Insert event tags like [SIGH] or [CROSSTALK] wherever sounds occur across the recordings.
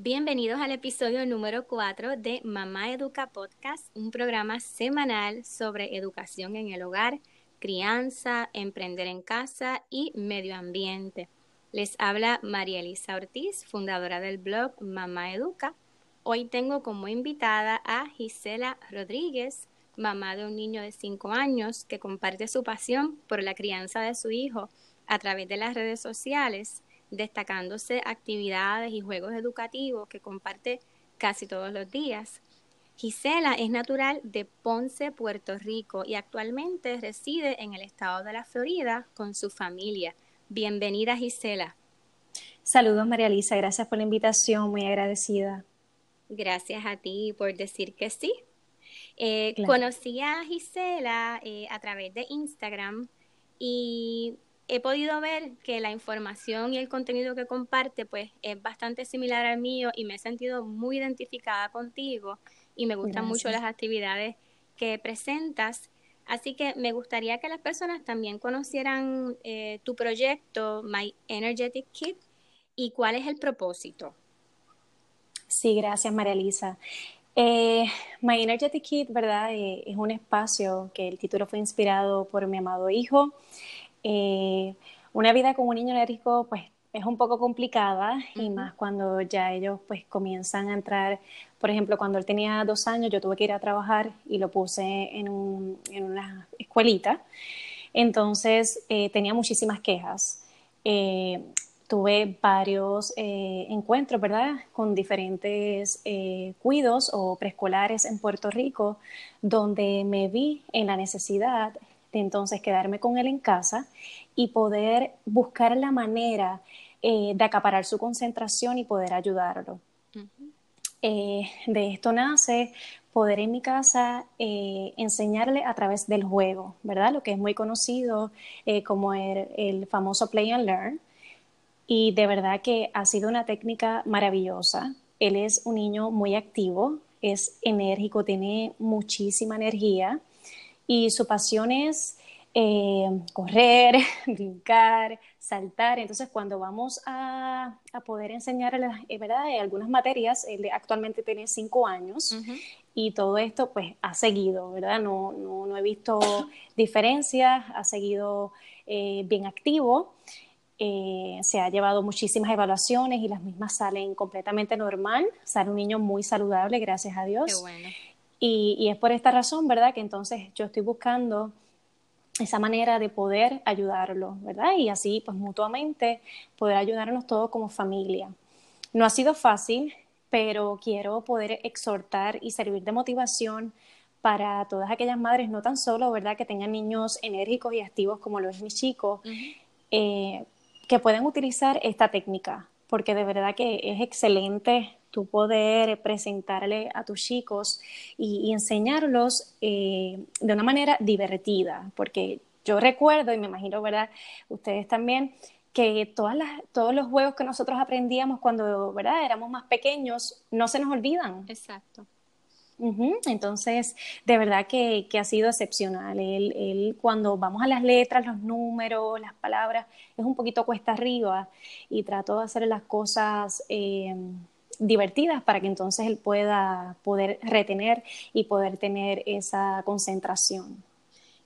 Bienvenidos al episodio número 4 de Mamá Educa Podcast, un programa semanal sobre educación en el hogar, crianza, emprender en casa y medio ambiente. Les habla María Elisa Ortiz, fundadora del blog Mamá Educa. Hoy tengo como invitada a Gisela Rodríguez, mamá de un niño de 5 años que comparte su pasión por la crianza de su hijo a través de las redes sociales destacándose actividades y juegos educativos que comparte casi todos los días. Gisela es natural de Ponce, Puerto Rico y actualmente reside en el estado de la Florida con su familia. Bienvenida Gisela. Saludos María Lisa, gracias por la invitación, muy agradecida. Gracias a ti por decir que sí. Eh, conocí a Gisela eh, a través de Instagram y he podido ver que la información y el contenido que comparte pues es bastante similar al mío y me he sentido muy identificada contigo y me gustan mucho las actividades que presentas. Así que me gustaría que las personas también conocieran eh, tu proyecto, My Energetic Kit, y cuál es el propósito. Sí, gracias María Elisa. Eh, My Energetic Kit, ¿verdad? Eh, es un espacio que el título fue inspirado por mi amado hijo. Eh, una vida con un niño alérgico pues es un poco complicada y más cuando ya ellos pues comienzan a entrar, por ejemplo, cuando él tenía dos años yo tuve que ir a trabajar y lo puse en, una escuelita, entonces eh, tenía muchísimas quejas. Eh, tuve varios encuentros, ¿verdad?, con diferentes cuidos o preescolares en Puerto Rico, donde me vi en la necesidad de entonces quedarme con él en casa y poder buscar la manera eh, de acaparar su concentración y poder ayudarlo. Eh, de esto nace poder en mi casa eh, enseñarle a través del juego, ¿verdad? Lo que es muy conocido como el, el, famoso play and learn. Y de verdad que ha sido una técnica maravillosa. Él es un niño muy activo, es enérgico, tiene muchísima energía y su pasión es eh, correr, [LAUGHS] brincar, saltar. Entonces, cuando vamos a, poder enseñarle, eh, ¿verdad? algunas materias, él actualmente tiene cinco años y todo esto, pues, ha seguido, ¿verdad? No, no, he visto diferencias, ha seguido eh, bien activo. se ha llevado muchísimas evaluaciones y las mismas salen completamente normal. Sale un niño muy saludable, gracias a Dios. Qué bueno. Y, es por esta razón, ¿verdad? Que entonces yo estoy buscando esa manera de poder ayudarlo, ¿verdad? Y así, pues mutuamente, poder ayudarnos todos como familia. No ha sido fácil, pero quiero poder exhortar y servir de motivación para todas aquellas madres, no tan solo, ¿verdad?, que tengan niños enérgicos y activos como los mis chicos, eh, que pueden utilizar esta técnica, porque de verdad que es excelente tu poder presentarle a tus chicos y, enseñarlos eh, de una manera divertida, porque yo recuerdo, y me imagino, ¿verdad? Ustedes también, que todas las, todos los juegos que nosotros aprendíamos cuando, ¿verdad? Éramos más pequeños, no se nos olvidan. Exacto. Entonces, de verdad que, ha sido excepcional. Él, cuando vamos a las letras, los números, las palabras, es un poquito cuesta arriba y trato de hacer las cosas eh, divertidas para que entonces él pueda poder retener y poder tener esa concentración.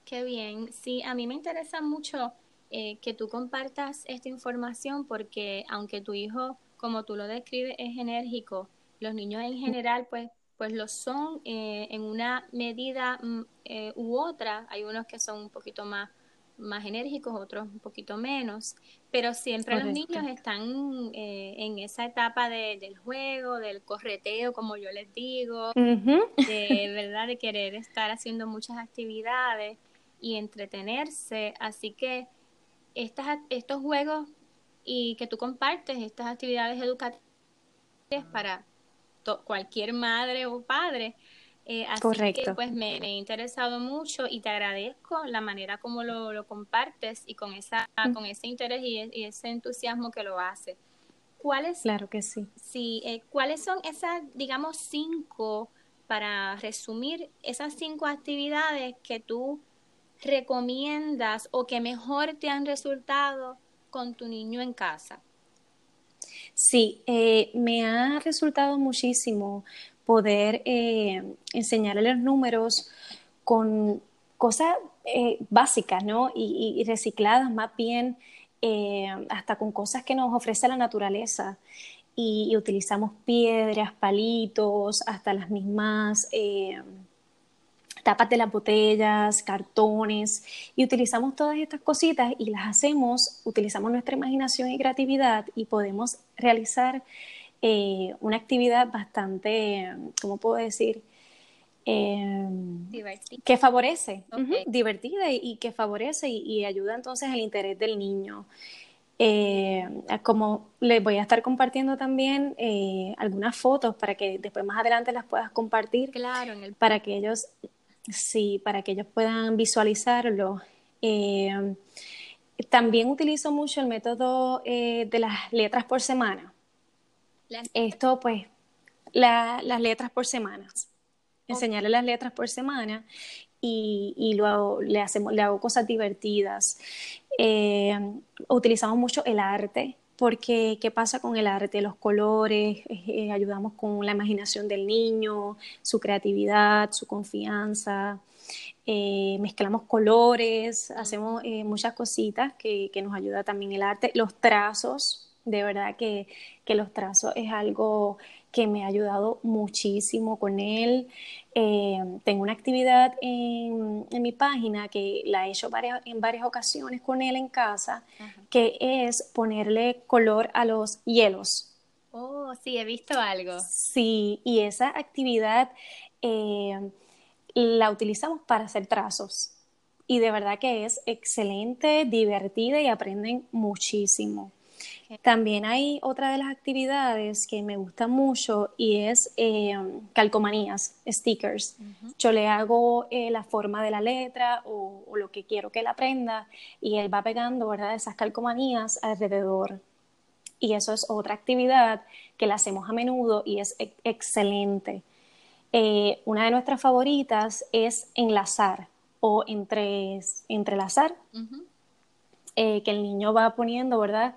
Qué bien. Sí, a mí me interesa mucho eh, que tú compartas esta información porque aunque tu hijo, como tú lo describes, es enérgico, los niños en general pues pues lo son eh, en una medida mm, eh, u otra. Hay unos que son un poquito más más enérgicos, otros un poquito menos, pero siempre los niños están eh, en esa etapa del juego, del correteo, como yo les digo, de [LAUGHS] verdad de querer estar haciendo muchas actividades y entretenerse, así que estas, estos juegos y que tú compartes estas actividades educativas para cualquier madre o padre eh, así Correcto. que pues me, he interesado mucho y te agradezco la manera como lo, compartes y con esa mm. con ese interés y, ese entusiasmo que lo hace. ¿Cuáles? Claro que sí. Sí, eh, ¿cuáles son esas, digamos, cinco, para resumir, esas cinco actividades que tú recomiendas o que mejor te han resultado con tu niño en casa? Sí, eh, me ha resultado muchísimo poder eh, enseñarle los números con cosas eh, básicas, ¿no? Y, recicladas más bien, hasta con cosas que nos ofrece la naturaleza. y utilizamos piedras, palitos, hasta las mismas tapas de las botellas, cartones, y utilizamos todas estas cositas y las hacemos, utilizamos nuestra imaginación y creatividad y podemos realizar eh, una actividad bastante, ¿cómo puedo decir? Eh, que favorece, divertida y, que favorece y, ayuda entonces el interés del niño. Eh, como les voy a estar compartiendo también algunas fotos para que después más adelante las puedas compartir. Claro, para que ellos Sí, para que ellos puedan visualizarlo. Eh, también utilizo mucho el método eh, de las letras por semana. Esto, pues, las letras por semanas. Enseñarle las letras por semana y, le, hacemos, le hago cosas divertidas. Eh, utilizamos mucho el arte porque qué pasa con el arte, los colores, eh, eh, ayudamos con la imaginación del niño, su creatividad, su confianza, eh, mezclamos colores, hacemos muchas cositas que, que, nos ayuda también el arte, los trazos, de verdad que, que los trazos es algo que me ha ayudado muchísimo con él. Eh, tengo una actividad en, mi página que la he hecho en varias ocasiones con él en casa, que es ponerle color a los hielos. Oh, sí, he visto algo. Sí, y esa actividad eh, la utilizamos para hacer trazos. Y de verdad que es excelente, divertida y aprenden muchísimo. También hay otra de las actividades que me gusta mucho y es eh, calcomanías, stickers. Yo le hago eh, la forma de la letra o, lo que quiero que él aprenda y él va pegando ¿verdad? esas calcomanías alrededor. Y eso es otra actividad que la hacemos a menudo y es excelente. Eh, una de nuestras favoritas es enlazar o entre, entrelazar, que el niño va poniendo, ¿verdad?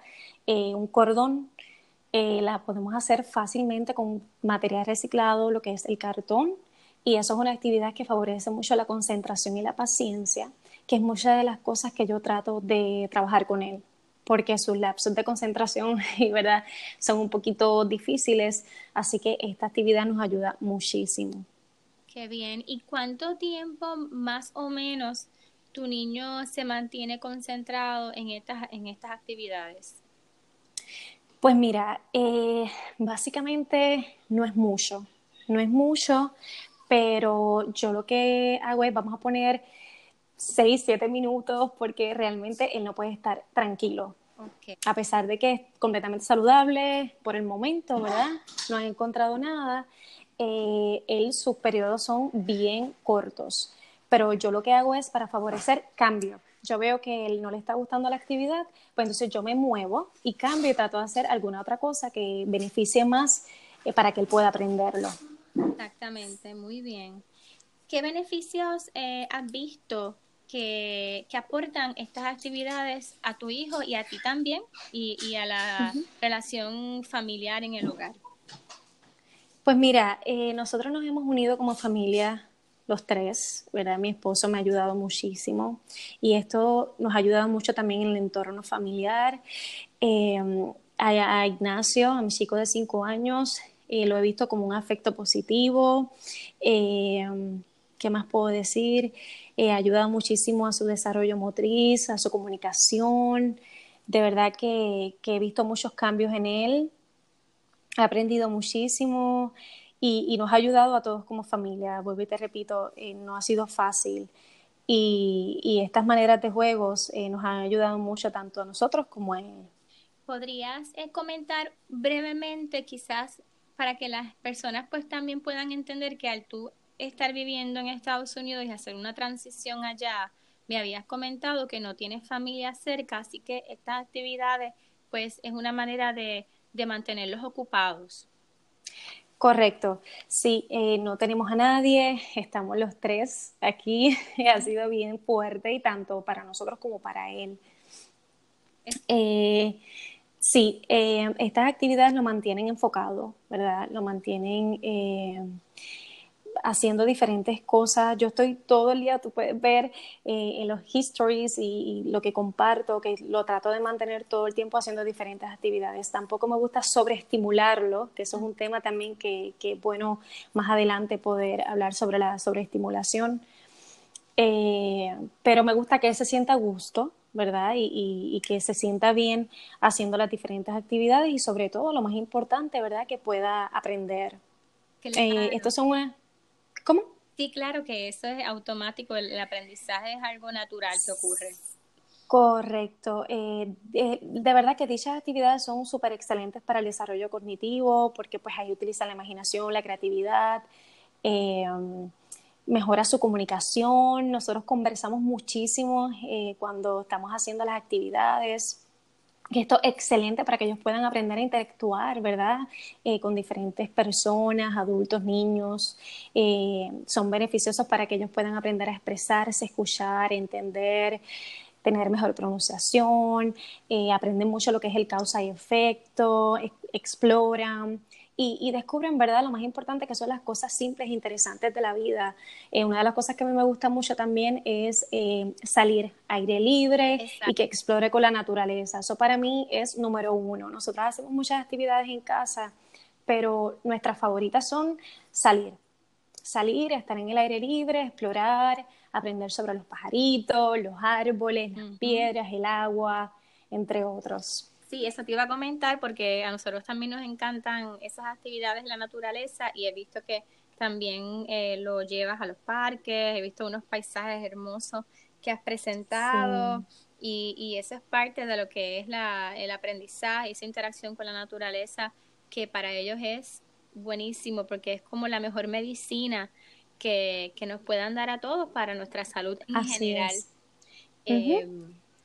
Eh, un cordón, eh, la podemos hacer fácilmente con material reciclado, lo que es el cartón, y eso es una actividad que favorece mucho la concentración y la paciencia, que es muchas de las cosas que yo trato de trabajar con él, porque sus lapsos de concentración [LAUGHS] y verdad son un poquito difíciles, así que esta actividad nos ayuda muchísimo. Qué bien. ¿Y cuánto tiempo más o menos tu niño se mantiene concentrado en estas, en estas actividades? Pues mira, eh, básicamente no es mucho, no es mucho, pero yo lo que hago es, vamos a poner 6, 7 minutos porque realmente él no puede estar tranquilo. A pesar de que es completamente saludable por el momento, ¿verdad? No han encontrado nada. Eh, él, sus periodos son bien cortos, pero yo lo que hago es para favorecer cambio yo veo que él no le está gustando la actividad, pues entonces yo me muevo y cambio y trato de hacer alguna otra cosa que beneficie más eh, para que él pueda aprenderlo. Exactamente, muy bien. ¿Qué beneficios eh, has visto que, aportan estas actividades a tu hijo y a ti también y, a la relación familiar en el hogar? Pues mira, eh, nosotros nos hemos unido como familia los tres, ¿verdad? Mi esposo me ha ayudado muchísimo y esto nos ha ayudado mucho también en el entorno familiar. Eh, a, Ignacio, a mi chico de cinco años, eh, lo he visto como un afecto positivo. Eh, ¿Qué más puedo decir? ha ayudado muchísimo a su desarrollo motriz, a su comunicación. De verdad que, que he visto muchos cambios en él. He aprendido muchísimo y, nos ha ayudado a todos como familia. Vuelvo y te repito, eh, no ha sido fácil. Y, estas maneras de juegos eh, nos han ayudado mucho tanto a nosotros como a él. ¿Podrías eh, comentar brevemente quizás para que las personas pues también puedan entender que al tú estar viviendo en Estados Unidos y hacer una transición allá, me habías comentado que no tienes familia cerca, así que estas actividades pues es una manera de, de mantenerlos ocupados. Correcto, sí, eh, no tenemos a nadie, estamos los tres aquí, [LAUGHS] ha sido bien fuerte y tanto para nosotros como para él. Eh, Sí, eh, estas actividades lo mantienen enfocado, ¿verdad? Lo mantienen haciendo diferentes cosas. Yo estoy todo el día, tú puedes ver eh, en los histories y, lo que comparto, que lo trato de mantener todo el tiempo haciendo diferentes actividades. Tampoco me gusta sobreestimularlo, que eso es un tema también que, es bueno más adelante poder hablar sobre la sobreestimulación. Eh, pero me gusta que él se sienta a gusto, ¿verdad? Y, que se sienta bien haciendo las diferentes actividades y sobre todo, lo más importante, ¿verdad? Que pueda aprender. Eh, estos son una, ¿Cómo? Sí, claro que eso es automático, el, aprendizaje es algo natural que ocurre. Correcto. Eh, de, verdad que dichas actividades son súper excelentes para el desarrollo cognitivo porque pues ahí utilizan la imaginación, la creatividad, eh, mejora su comunicación. Nosotros conversamos muchísimo eh, cuando estamos haciendo las actividades que esto es excelente para que ellos puedan aprender a interactuar, ¿verdad? Eh, con diferentes personas, adultos, niños. Eh, son beneficiosos para que ellos puedan aprender a expresarse, escuchar, entender, tener mejor pronunciación, eh, aprenden mucho lo que es el causa y efecto, exploran y, descubren, ¿verdad?, lo más importante que son las cosas simples e interesantes de la vida. Eh, una de las cosas que a mí me gusta mucho también es eh, salir aire libre y que explore con la naturaleza. Eso para mí es número uno. Nosotros hacemos muchas actividades en casa, pero nuestras favoritas son salir. Salir, estar en el aire libre, explorar, aprender sobre los pajaritos, los árboles, las piedras, el agua, entre otros. Sí, eso te iba a comentar porque a nosotros también nos encantan esas actividades en la naturaleza y he visto que también eh, lo llevas a los parques, he visto unos paisajes hermosos que has presentado y, y, eso es parte de lo que es la, el aprendizaje, esa interacción con la naturaleza que para ellos es buenísimo porque es como la mejor medicina que, que nos puedan dar a todos para nuestra salud en general.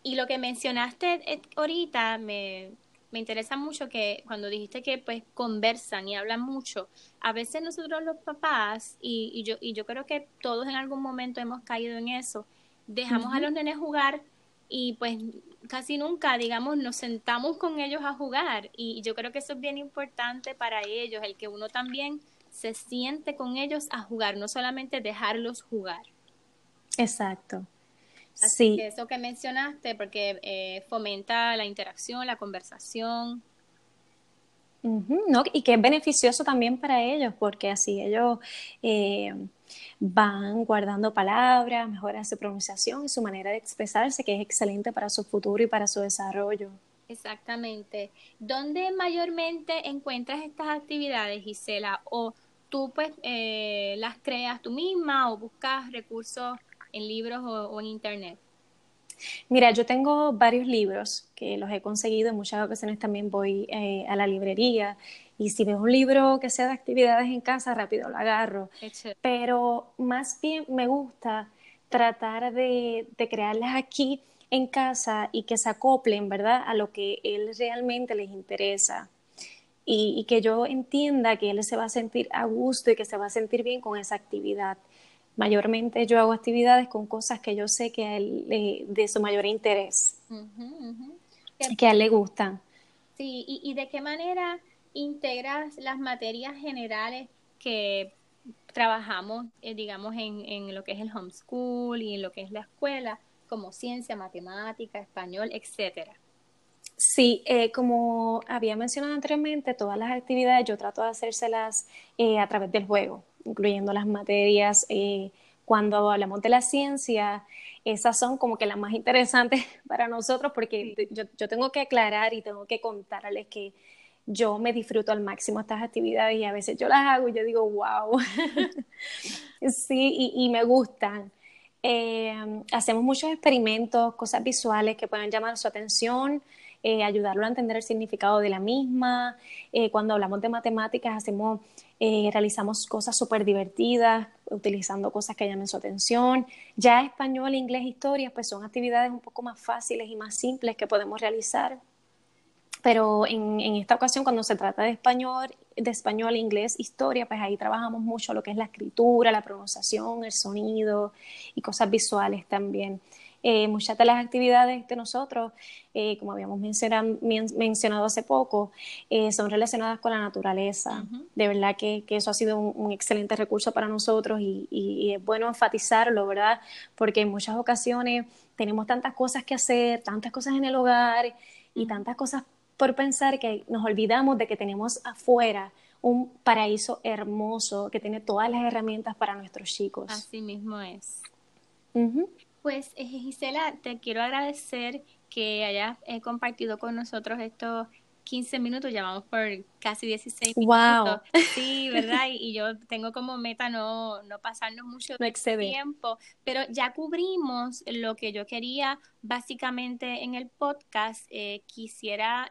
Y lo que mencionaste eh, ahorita me, me interesa mucho que cuando dijiste que pues conversan y hablan mucho, a veces nosotros los papás, y, y yo, y yo creo que todos en algún momento hemos caído en eso, dejamos a los nenes jugar y pues casi nunca, digamos, nos sentamos con ellos a jugar. Y yo creo que eso es bien importante para ellos, el que uno también se siente con ellos a jugar, no solamente dejarlos jugar. Exacto sí. eso que mencionaste, porque eh, fomenta la interacción, la conversación. ¿no? Y que es beneficioso también para ellos, porque así ellos eh, van guardando palabras, mejoran su pronunciación y su manera de expresarse, que es excelente para su futuro y para su desarrollo. Exactamente. ¿Dónde mayormente encuentras estas actividades, Gisela? ¿O tú pues eh, las creas tú misma o buscas recursos en libros o, en internet? Mira, yo tengo varios libros que los he conseguido, en muchas ocasiones también voy eh, a la librería y si veo un libro que sea de actividades en casa, rápido lo agarro. Pero más bien me gusta tratar de, crearlas aquí en casa y que se acoplen, ¿verdad?, a lo que él realmente les interesa. Y, y que yo entienda que él se va a sentir a gusto y que se va a sentir bien con esa actividad mayormente yo hago actividades con cosas que yo sé que a él de su mayor interés, que a él le gustan. Sí, y, de qué manera integras las materias generales que trabajamos, eh, digamos, en, en, lo que es el homeschool y en lo que es la escuela, como ciencia, matemática, español, etcétera. Sí, eh, como había mencionado anteriormente, todas las actividades yo trato de hacérselas eh, a través del juego incluyendo las materias. Eh, cuando hablamos de la ciencia, esas son como que las más interesantes [LAUGHS] para nosotros porque yo, yo tengo que aclarar y tengo que contarles que yo me disfruto al máximo estas actividades y a veces yo las hago y yo digo, wow, [LAUGHS] sí, y, y, me gustan. Eh, hacemos muchos experimentos, cosas visuales que puedan llamar su atención, eh, ayudarlo a entender el significado de la misma. Eh, cuando hablamos de matemáticas, hacemos eh, realizamos cosas súper divertidas, utilizando cosas que llamen su atención. Ya español, inglés, historia, pues son actividades un poco más fáciles y más simples que podemos realizar. Pero en, esta ocasión, cuando se trata de español, de español, inglés, historia, pues ahí trabajamos mucho lo que es la escritura, la pronunciación, el sonido y cosas visuales también. Eh, muchas de las actividades de nosotros, eh, como habíamos mencionado, hace poco, eh, son relacionadas con la naturaleza. De verdad que, eso ha sido un, excelente recurso para nosotros y, es bueno enfatizarlo, ¿verdad? Porque en muchas ocasiones tenemos tantas cosas que hacer, tantas cosas en el hogar y tantas cosas por pensar que nos olvidamos de que tenemos afuera un paraíso hermoso que tiene todas las herramientas para nuestros chicos. Así mismo es. Pues eh, Gisela, te quiero agradecer que hayas eh, compartido con nosotros estos 15 minutos, ya vamos por casi 16 minutos. Sí, ¿verdad? Y, yo tengo como meta no, no pasarnos mucho tiempo, pero ya cubrimos lo que yo quería básicamente en el podcast. Eh, quisiera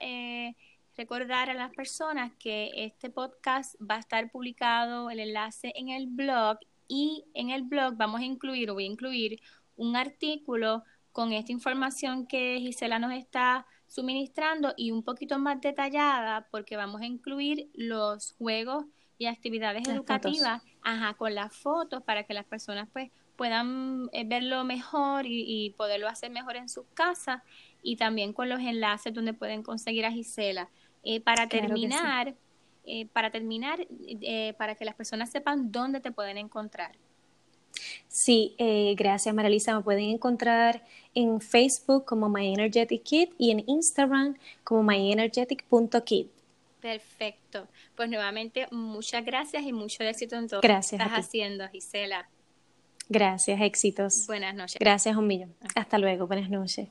recordar a las personas que este podcast va a estar publicado, el enlace en el blog y en el blog vamos a incluir o voy a incluir un artículo con esta información que Gisela nos está suministrando y un poquito más detallada porque vamos a incluir los juegos y actividades educativas ajá, con las fotos para que las personas pues puedan eh, verlo mejor y, poderlo hacer mejor en sus casas y también con los enlaces donde pueden conseguir a Gisela. Eh, para terminar, eh, para terminar, para que las personas sepan dónde te pueden encontrar. Sí, eh, gracias Marilisa. Me pueden encontrar en Facebook como My Energetic Kid y en Instagram como myenergetic.kid. Perfecto. Pues nuevamente muchas gracias y mucho éxito en todo lo que estás haciendo, Gisela. Gracias, éxitos. Buenas noches. Gracias un millón. Hasta luego, buenas noches.